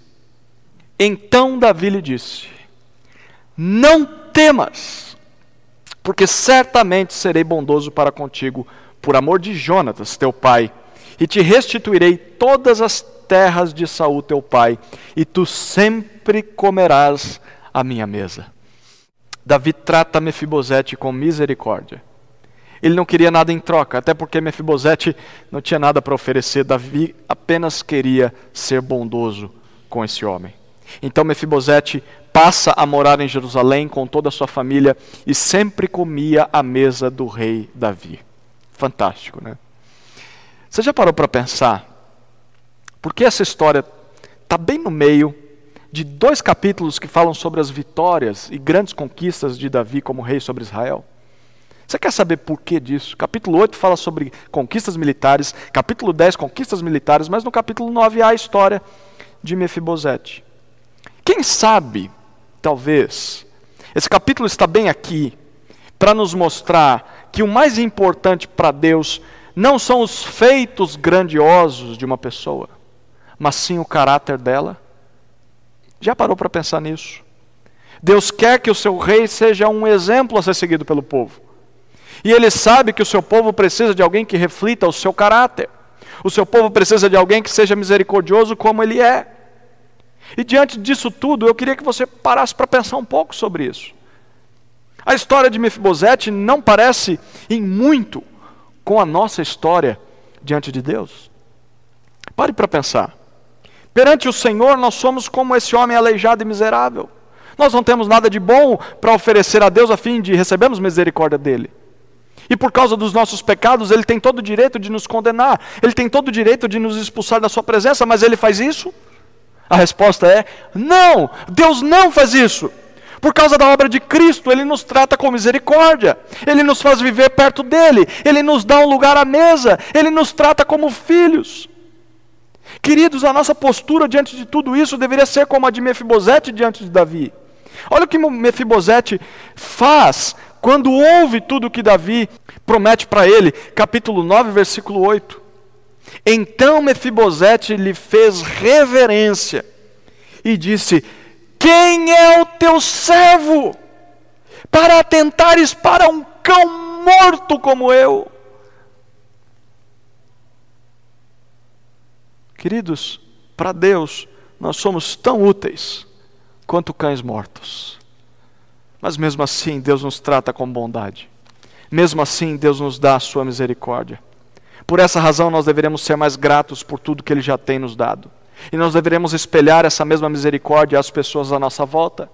Então Davi lhe disse: Não temas, porque certamente serei bondoso para contigo, por amor de Jonatas, teu pai, e te restituirei todas as terras de Saul, teu pai, e tu sempre comerás a minha mesa. Davi trata Mefibosete com misericórdia. Ele não queria nada em troca, até porque Mefibosete não tinha nada para oferecer. Davi apenas queria ser bondoso com esse homem. Então Mefibosete passa a morar em Jerusalém com toda a sua família e sempre comia à mesa do rei Davi. Fantástico, né? Você já parou para pensar por que essa história está bem no meio de dois capítulos que falam sobre as vitórias e grandes conquistas de Davi como rei sobre Israel? Você quer saber por que disso? Capítulo 8 fala sobre conquistas militares, capítulo 10, conquistas militares, mas no capítulo 9 há a história de Mefibosete. Quem sabe, talvez, esse capítulo está bem aqui para nos mostrar que o mais importante para Deus não são os feitos grandiosos de uma pessoa, mas sim o caráter dela. Já parou para pensar nisso? Deus quer que o seu rei seja um exemplo a ser seguido pelo povo. E ele sabe que o seu povo precisa de alguém que reflita o seu caráter. O seu povo precisa de alguém que seja misericordioso como ele é. E diante disso tudo, eu queria que você parasse para pensar um pouco sobre isso. A história de Mefibosete não parece em muito com a nossa história diante de Deus. Pare para pensar. Perante o Senhor, nós somos como esse homem aleijado e miserável. Nós não temos nada de bom para oferecer a Deus a fim de recebermos misericórdia dele. E por causa dos nossos pecados, ele tem todo o direito de nos condenar, ele tem todo o direito de nos expulsar da sua presença, mas ele faz isso? A resposta é: não, Deus não faz isso. Por causa da obra de Cristo, Ele nos trata com misericórdia, Ele nos faz viver perto dEle, Ele nos dá um lugar à mesa, Ele nos trata como filhos. Queridos, a nossa postura diante de tudo isso deveria ser como a de Mefibosete diante de Davi. Olha o que Mefibosete faz quando ouve tudo o que Davi promete para ele, capítulo 9, versículo 8. Então Mefibosete lhe fez reverência e disse: Quem é o teu servo para atentares para um cão morto como eu? Queridos, para Deus, nós somos tão úteis quanto cães mortos. Mas mesmo assim, Deus nos trata com bondade. Mesmo assim, Deus nos dá a sua misericórdia. Por essa razão, nós deveremos ser mais gratos por tudo que Ele já tem nos dado. E nós deveremos espelhar essa mesma misericórdia às pessoas à nossa volta.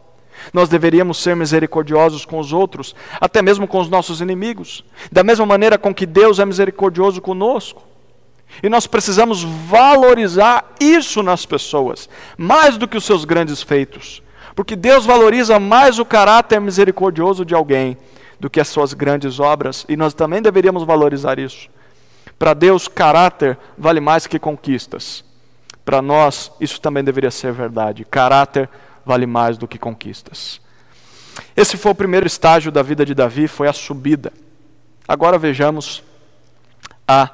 Nós deveríamos ser misericordiosos com os outros, até mesmo com os nossos inimigos, da mesma maneira com que Deus é misericordioso conosco. E nós precisamos valorizar isso nas pessoas, mais do que os seus grandes feitos. Porque Deus valoriza mais o caráter misericordioso de alguém do que as suas grandes obras, e nós também deveríamos valorizar isso. Para Deus, caráter vale mais que conquistas. Para nós, isso também deveria ser verdade. Caráter vale mais do que conquistas. Esse foi o primeiro estágio da vida de Davi, foi a subida. Agora vejamos a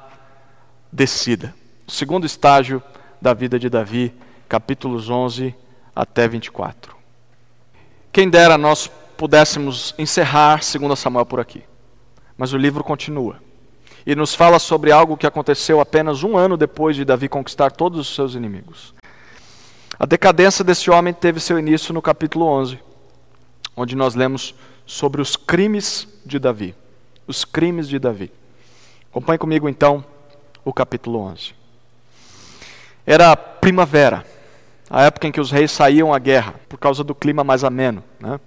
descida. O segundo estágio da vida de Davi, capítulos 11 até 24. Quem dera nós pudéssemos encerrar 2 Samuel por aqui. Mas o livro continua. E nos fala sobre algo que aconteceu apenas um ano depois de Davi conquistar todos os seus inimigos. A decadência desse homem teve seu início no capítulo 11, onde nós lemos sobre os crimes de Davi. Os crimes de Davi. Acompanhe comigo então o capítulo 11. Era primavera, a época em que os reis saíam à guerra, por causa do clima mais ameno. Né?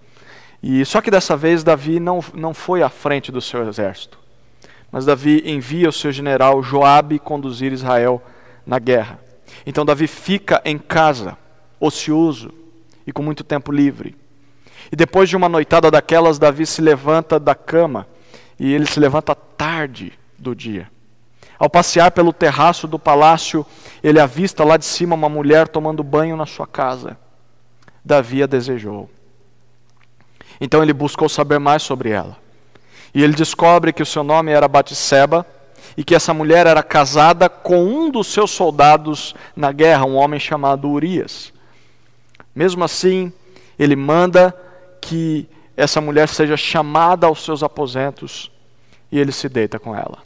E só que dessa vez Davi não, não foi à frente do seu exército. Mas Davi envia o seu general Joabe conduzir Israel na guerra. Então Davi fica em casa, ocioso e com muito tempo livre. E depois de uma noitada daquelas, Davi se levanta da cama e ele se levanta tarde do dia. Ao passear pelo terraço do palácio, ele avista lá de cima uma mulher tomando banho na sua casa. Davi a desejou. Então ele buscou saber mais sobre ela. E ele descobre que o seu nome era Batseba e que essa mulher era casada com um dos seus soldados na guerra, um homem chamado Urias. Mesmo assim, ele manda que essa mulher seja chamada aos seus aposentos e ele se deita com ela.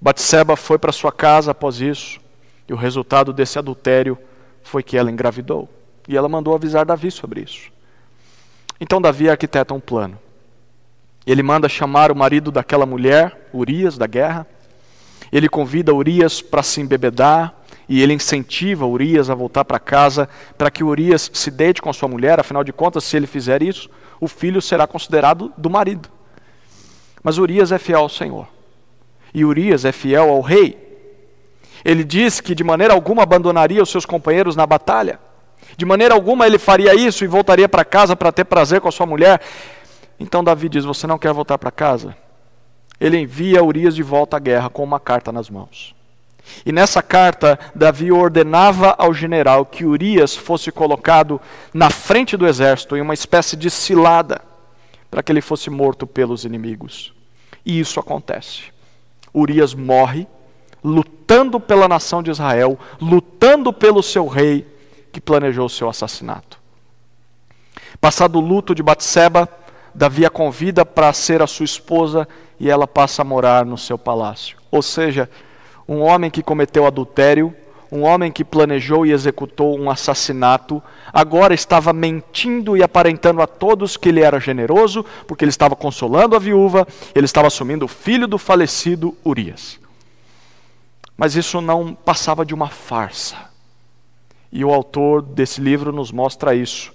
Batseba foi para sua casa após isso, e o resultado desse adultério foi que ela engravidou. E ela mandou avisar Davi sobre isso. Então Davi arquiteta um plano. Ele manda chamar o marido daquela mulher, Urias, da guerra. Ele convida Urias para se embebedar e ele incentiva Urias a voltar para casa para que Urias se deite com a sua mulher, afinal de contas, se ele fizer isso, o filho será considerado do marido. Mas Urias é fiel ao Senhor. E Urias é fiel ao rei. Ele diz que de maneira alguma abandonaria os seus companheiros na batalha. De maneira alguma ele faria isso e voltaria para casa para ter prazer com a sua mulher. Então Davi diz: Você não quer voltar para casa? Ele envia Urias de volta à guerra com uma carta nas mãos. E nessa carta, Davi ordenava ao general que Urias fosse colocado na frente do exército em uma espécie de cilada, para que ele fosse morto pelos inimigos. E isso acontece. Urias morre lutando pela nação de Israel, lutando pelo seu rei que planejou o seu assassinato. Passado o luto de Batseba, Davi a convida para ser a sua esposa e ela passa a morar no seu palácio. Ou seja, um homem que cometeu adultério, um homem que planejou e executou um assassinato, agora estava mentindo e aparentando a todos que ele era generoso, porque ele estava consolando a viúva, ele estava assumindo o filho do falecido Urias. Mas isso não passava de uma farsa. E o autor desse livro nos mostra isso.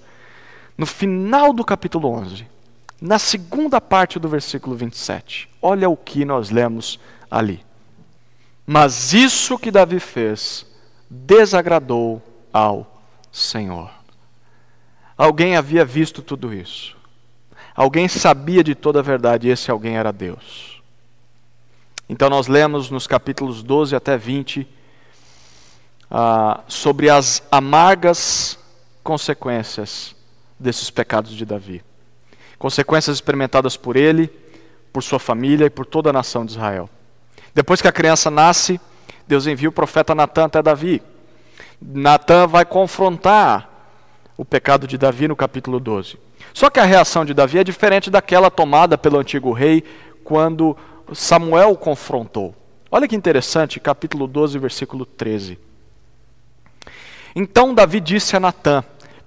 No final do capítulo 11, na segunda parte do versículo 27, olha o que nós lemos ali. Mas isso que Davi fez desagradou ao Senhor. Alguém havia visto tudo isso. Alguém sabia de toda a verdade, esse alguém era Deus. Então nós lemos nos capítulos 12 até 20 ah, sobre as amargas consequências desses pecados de Davi. Consequências experimentadas por ele, por sua família e por toda a nação de Israel. Depois que a criança nasce, Deus envia o profeta Natan até Davi. Natan vai confrontar o pecado de Davi no capítulo 12. Só que a reação de Davi é diferente daquela tomada pelo antigo rei quando Samuel o confrontou. Olha que interessante, capítulo 12, versículo 13. Então Davi disse a Natã: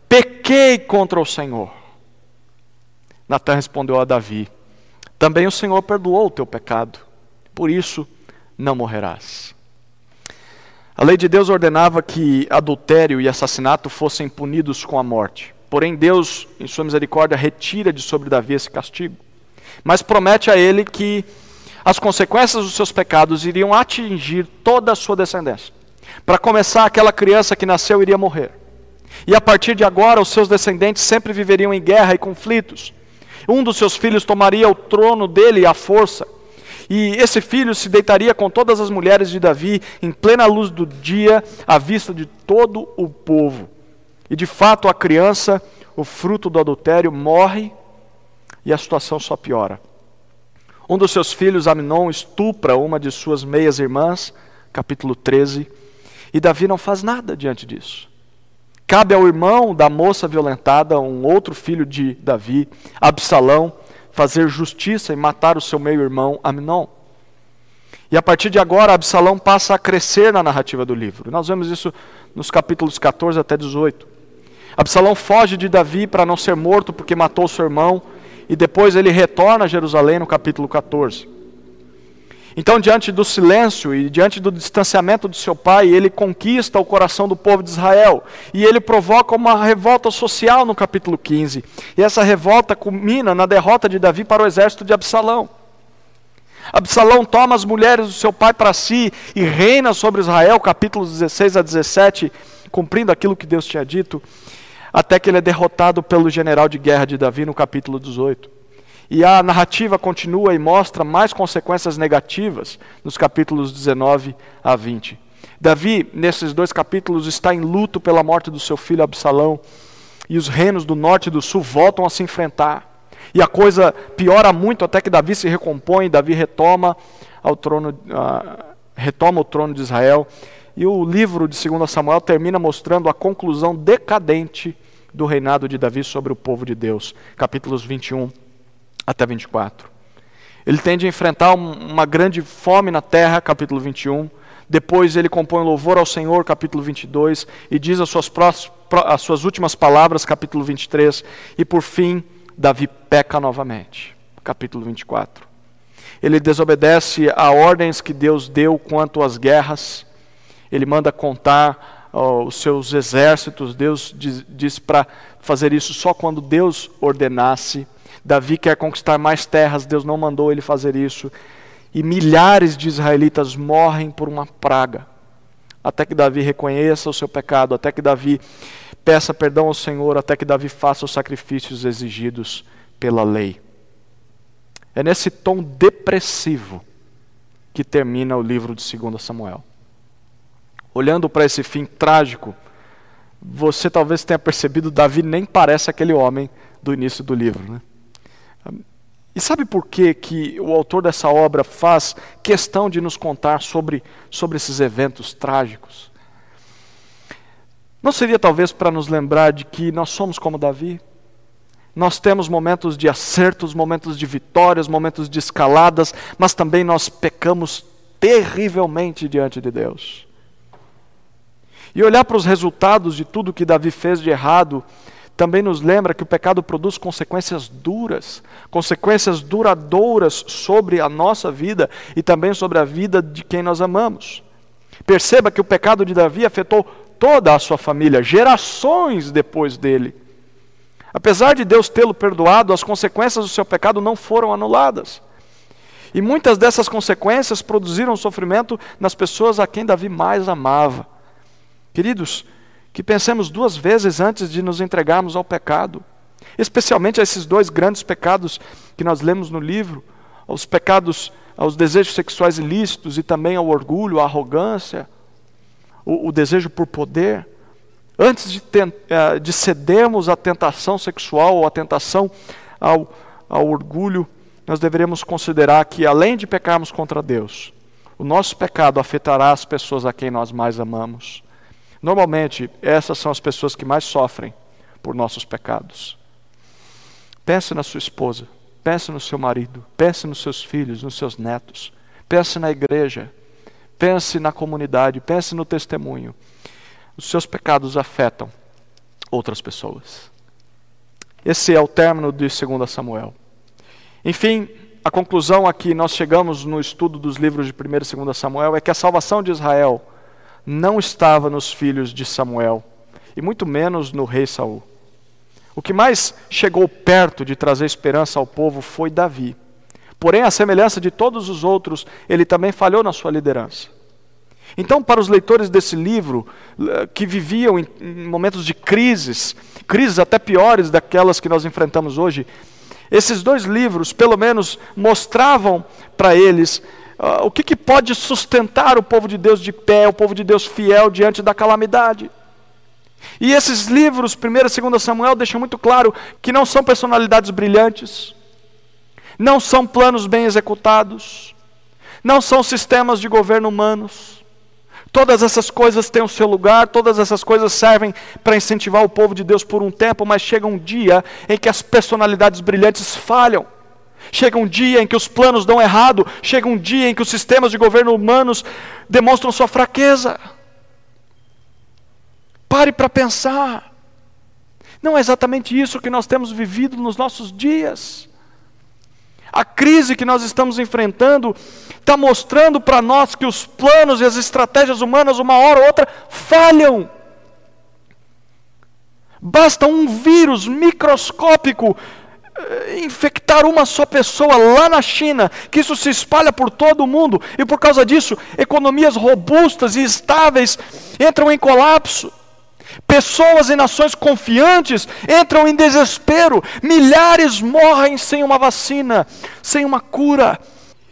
Pequei contra o Senhor. Natã respondeu a Davi: Também o Senhor perdoou o teu pecado, por isso não morrerás. A lei de Deus ordenava que adultério e assassinato fossem punidos com a morte. Porém, Deus, em sua misericórdia, retira de sobre Davi esse castigo. Mas promete a ele que as consequências dos seus pecados iriam atingir toda a sua descendência. Para começar, aquela criança que nasceu iria morrer. E a partir de agora, os seus descendentes sempre viveriam em guerra e conflitos. Um dos seus filhos tomaria o trono dele à força. E esse filho se deitaria com todas as mulheres de Davi em plena luz do dia, à vista de todo o povo. E de fato, a criança, o fruto do adultério, morre e a situação só piora. Um dos seus filhos, Aminon, estupra uma de suas meias irmãs, capítulo 13 e Davi não faz nada diante disso. Cabe ao irmão da moça violentada, um outro filho de Davi, Absalão, fazer justiça e matar o seu meio-irmão Aminon. E a partir de agora, Absalão passa a crescer na narrativa do livro. Nós vemos isso nos capítulos 14 até 18. Absalão foge de Davi para não ser morto porque matou seu irmão, e depois ele retorna a Jerusalém no capítulo 14. Então, diante do silêncio e diante do distanciamento do seu pai, ele conquista o coração do povo de Israel. E ele provoca uma revolta social no capítulo 15. E essa revolta culmina na derrota de Davi para o exército de Absalão. Absalão toma as mulheres do seu pai para si e reina sobre Israel, capítulos 16 a 17, cumprindo aquilo que Deus tinha dito, até que ele é derrotado pelo general de guerra de Davi no capítulo 18. E a narrativa continua e mostra mais consequências negativas nos capítulos 19 a 20. Davi, nesses dois capítulos, está em luto pela morte do seu filho Absalão, e os reinos do norte e do sul voltam a se enfrentar. E a coisa piora muito até que Davi se recompõe, Davi retoma, ao trono, uh, retoma o trono de Israel. E o livro de 2 Samuel termina mostrando a conclusão decadente do reinado de Davi sobre o povo de Deus. Capítulos 21 até 24. Ele tende a enfrentar uma grande fome na terra, capítulo 21. Depois ele compõe louvor ao Senhor, capítulo 22, e diz as suas, as suas últimas palavras, capítulo 23. E por fim, Davi peca novamente, capítulo 24. Ele desobedece a ordens que Deus deu quanto às guerras. Ele manda contar oh, os seus exércitos. Deus diz, diz para fazer isso só quando Deus ordenasse. Davi quer conquistar mais terras, Deus não mandou ele fazer isso. E milhares de israelitas morrem por uma praga. Até que Davi reconheça o seu pecado, até que Davi peça perdão ao Senhor, até que Davi faça os sacrifícios exigidos pela lei. É nesse tom depressivo que termina o livro de 2 Samuel. Olhando para esse fim trágico, você talvez tenha percebido, Davi nem parece aquele homem do início do livro. Né? E sabe por que, que o autor dessa obra faz questão de nos contar sobre, sobre esses eventos trágicos? Não seria talvez para nos lembrar de que nós somos como Davi? Nós temos momentos de acertos, momentos de vitórias, momentos de escaladas, mas também nós pecamos terrivelmente diante de Deus. E olhar para os resultados de tudo que Davi fez de errado também nos lembra que o pecado produz consequências duras, consequências duradouras sobre a nossa vida e também sobre a vida de quem nós amamos. Perceba que o pecado de Davi afetou toda a sua família, gerações depois dele. Apesar de Deus tê-lo perdoado, as consequências do seu pecado não foram anuladas. E muitas dessas consequências produziram sofrimento nas pessoas a quem Davi mais amava. Queridos, que pensemos duas vezes antes de nos entregarmos ao pecado, especialmente a esses dois grandes pecados que nós lemos no livro, aos pecados, aos desejos sexuais ilícitos e também ao orgulho, à arrogância, o, o desejo por poder. Antes de, eh, de cedermos à tentação sexual ou à tentação ao, ao orgulho, nós deveremos considerar que, além de pecarmos contra Deus, o nosso pecado afetará as pessoas a quem nós mais amamos. Normalmente, essas são as pessoas que mais sofrem por nossos pecados. Pense na sua esposa, pense no seu marido, pense nos seus filhos, nos seus netos, pense na igreja, pense na comunidade, pense no testemunho. Os seus pecados afetam outras pessoas. Esse é o término de 2 Samuel. Enfim, a conclusão a que nós chegamos no estudo dos livros de 1 e 2 Samuel é que a salvação de Israel não estava nos filhos de Samuel, e muito menos no rei Saul. O que mais chegou perto de trazer esperança ao povo foi Davi. Porém, à semelhança de todos os outros, ele também falhou na sua liderança. Então, para os leitores desse livro, eh, que viviam em momentos de crises, crises até piores daquelas que nós enfrentamos hoje, esses dois livros, pelo menos, mostravam para eles uh, o que, que pode sustentar o povo de Deus de pé, o povo de Deus fiel diante da calamidade. E esses livros, 1 e 2 Samuel, deixam muito claro que não são personalidades brilhantes, não são planos bem executados, não são sistemas de governo humanos. Todas essas coisas têm o seu lugar, todas essas coisas servem para incentivar o povo de Deus por um tempo, mas chega um dia em que as personalidades brilhantes falham. Chega um dia em que os planos dão errado, chega um dia em que os sistemas de governo humanos demonstram sua fraqueza. Pare para pensar. Não é exatamente isso que nós temos vivido nos nossos dias. A crise que nós estamos enfrentando está mostrando para nós que os planos e as estratégias humanas, uma hora ou outra, falham. Basta um vírus microscópico infectar uma só pessoa lá na China, que isso se espalha por todo o mundo, e por causa disso, economias robustas e estáveis entram em colapso. Pessoas e nações confiantes entram em desespero, milhares morrem sem uma vacina, sem uma cura.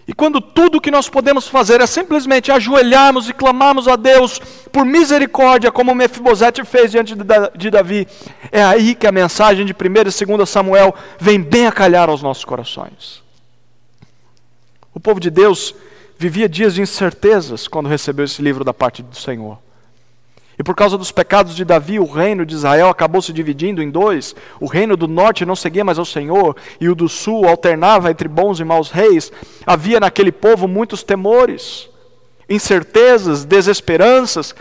E quando tudo que nós podemos fazer é simplesmente ajoelharmos e clamarmos a Deus por misericórdia, como Mefibosete fez diante de Davi, é aí que a mensagem de 1 e 2 Samuel vem bem a calhar aos nossos corações. O povo de Deus vivia dias de incertezas quando recebeu esse livro da parte do Senhor. E por causa dos pecados de Davi, o reino de Israel acabou se dividindo em dois. O reino do norte não seguia mais ao Senhor, e o do sul alternava entre bons e maus reis. Havia naquele povo muitos temores, incertezas, desesperanças,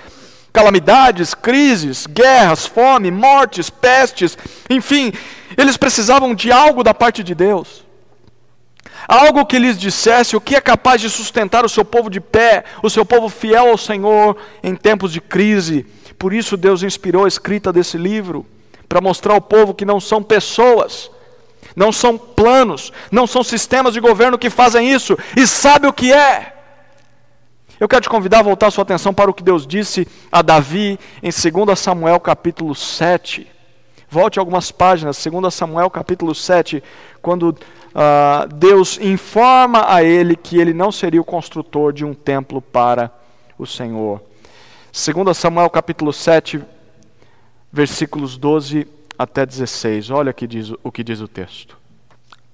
calamidades, crises, guerras, fome, mortes, pestes, enfim, eles precisavam de algo da parte de Deus. Algo que lhes dissesse o que é capaz de sustentar o seu povo de pé, o seu povo fiel ao Senhor em tempos de crise. Por isso Deus inspirou a escrita desse livro, para mostrar ao povo que não são pessoas, não são planos, não são sistemas de governo que fazem isso, e sabe o que é. Eu quero te convidar a voltar a sua atenção para o que Deus disse a Davi em 2 Samuel capítulo 7. Volte algumas páginas, 2 Samuel capítulo 7, quando uh, Deus informa a ele que ele não seria o construtor de um templo para o Senhor. 2 Samuel capítulo 7, versículos 12 até 16. Olha que diz, o que diz o texto.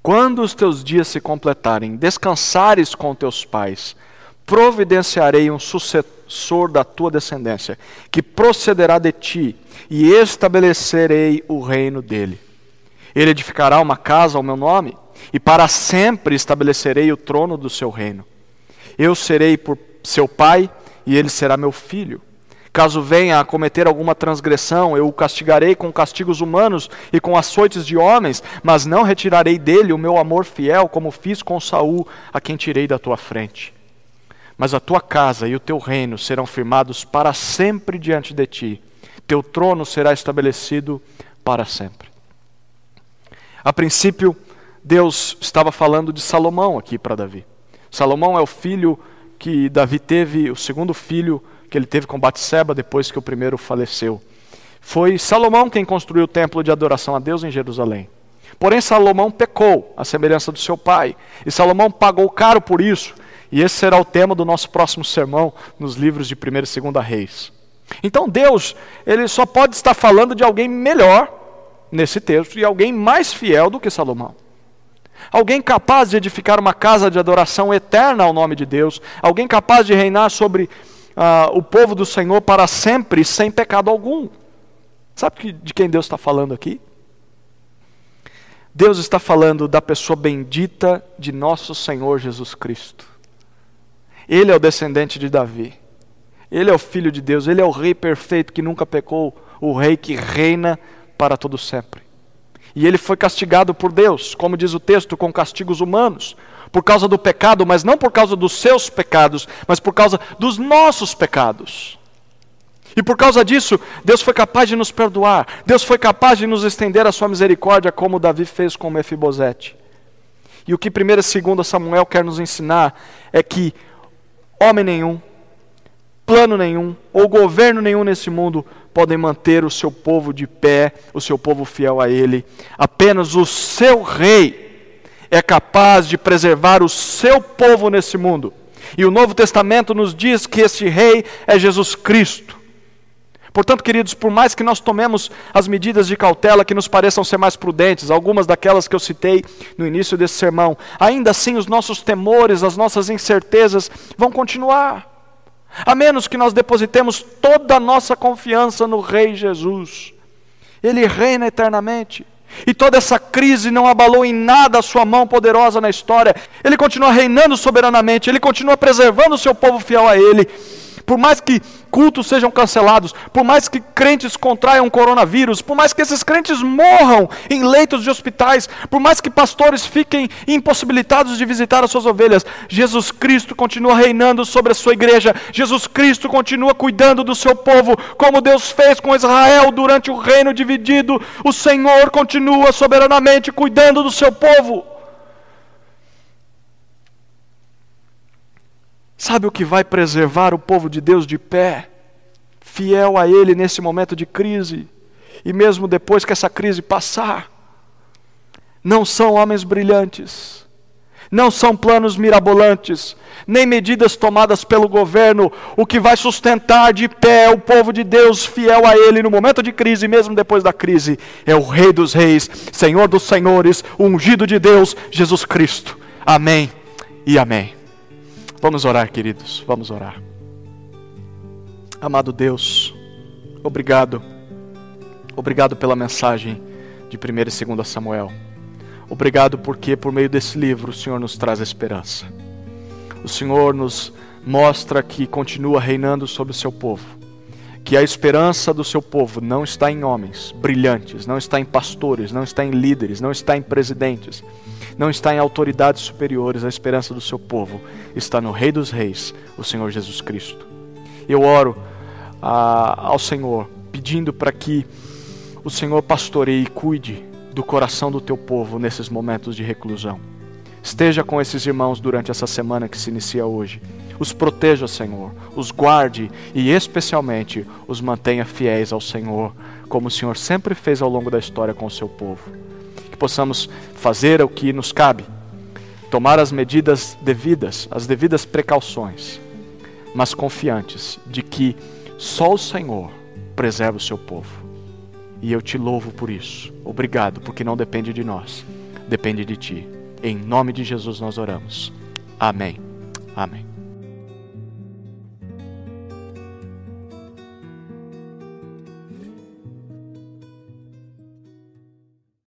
Quando os teus dias se completarem, descansares com teus pais, providenciarei um sucessor da tua descendência, que procederá de ti, e estabelecerei o reino dele. Ele edificará uma casa ao meu nome, e para sempre estabelecerei o trono do seu reino. Eu serei por seu pai e ele será meu filho. Caso venha a cometer alguma transgressão, eu o castigarei com castigos humanos e com açoites de homens, mas não retirarei dele o meu amor fiel, como fiz com Saul, a quem tirei da tua frente. Mas a tua casa e o teu reino serão firmados para sempre diante de ti. Teu trono será estabelecido para sempre. A princípio, Deus estava falando de Salomão aqui para Davi. Salomão é o filho que Davi teve, o segundo filho que ele teve com Batseba depois que o primeiro faleceu. Foi Salomão quem construiu o templo de adoração a Deus em Jerusalém. Porém, Salomão pecou, à semelhança do seu pai, e Salomão pagou caro por isso. E esse será o tema do nosso próximo sermão nos livros de 1 e 2 Reis. Então, Deus, ele só pode estar falando de alguém melhor nesse texto e alguém mais fiel do que Salomão. Alguém capaz de edificar uma casa de adoração eterna ao nome de Deus. Alguém capaz de reinar sobre uh, o povo do Senhor para sempre, sem pecado algum. Sabe de quem Deus está falando aqui? Deus está falando da pessoa bendita de nosso Senhor Jesus Cristo. Ele é o descendente de Davi. Ele é o filho de Deus. Ele é o rei perfeito que nunca pecou. O rei que reina para todo sempre. E ele foi castigado por Deus, como diz o texto, com castigos humanos, por causa do pecado, mas não por causa dos seus pecados, mas por causa dos nossos pecados. E por causa disso, Deus foi capaz de nos perdoar, Deus foi capaz de nos estender a sua misericórdia, como Davi fez com Mefibosete. E o que 1 e 2 Samuel quer nos ensinar é que homem nenhum, plano nenhum ou governo nenhum nesse mundo podem manter o seu povo de pé, o seu povo fiel a Ele. Apenas o seu rei é capaz de preservar o seu povo nesse mundo. E o Novo Testamento nos diz que esse rei é Jesus Cristo. Portanto, queridos, por mais que nós tomemos as medidas de cautela que nos pareçam ser mais prudentes, algumas daquelas que eu citei no início desse sermão, ainda assim os nossos temores, as nossas incertezas vão continuar a menos que nós depositemos toda a nossa confiança no Rei Jesus. Ele reina eternamente. E toda essa crise não abalou em nada a sua mão poderosa na história. Ele continua reinando soberanamente, ele continua preservando o seu povo fiel a ele. Por mais que cultos sejam cancelados, por mais que crentes contraiam coronavírus, por mais que esses crentes morram em leitos de hospitais, por mais que pastores fiquem impossibilitados de visitar as suas ovelhas, Jesus Cristo continua reinando sobre a sua igreja, Jesus Cristo continua cuidando do seu povo, como Deus fez com Israel durante o reino dividido, o Senhor continua soberanamente cuidando do seu povo. Sabe o que vai preservar o povo de Deus de pé, fiel a Ele nesse momento de crise, e mesmo depois que essa crise passar? Não são homens brilhantes, não são planos mirabolantes, nem medidas tomadas pelo governo. O que vai sustentar de pé o povo de Deus fiel a Ele no momento de crise, mesmo depois da crise, é o Rei dos Reis, Senhor dos Senhores, o ungido de Deus, Jesus Cristo. Amém e amém. Vamos orar, queridos, vamos orar. Amado Deus, obrigado, obrigado pela mensagem de 1 e 2 Samuel. Obrigado porque, por meio desse livro, o Senhor nos traz esperança. O Senhor nos mostra que continua reinando sobre o seu povo, que a esperança do seu povo não está em homens brilhantes, não está em pastores, não está em líderes, não está em presidentes não está em autoridades superiores, a esperança do seu povo está no Rei dos Reis, o Senhor Jesus Cristo. Eu oro a, ao Senhor, pedindo para que o Senhor pastoreie e cuide do coração do teu povo nesses momentos de reclusão. Esteja com esses irmãos durante essa semana que se inicia hoje. Os proteja, Senhor, os guarde e, especialmente, os mantenha fiéis ao Senhor, como o Senhor sempre fez ao longo da história com o seu povo possamos fazer o que nos cabe, tomar as medidas devidas, as devidas precauções, mas confiantes de que só o Senhor preserva o seu povo. E eu te louvo por isso. Obrigado, porque não depende de nós, depende de ti. Em nome de Jesus nós oramos. Amém. Amém.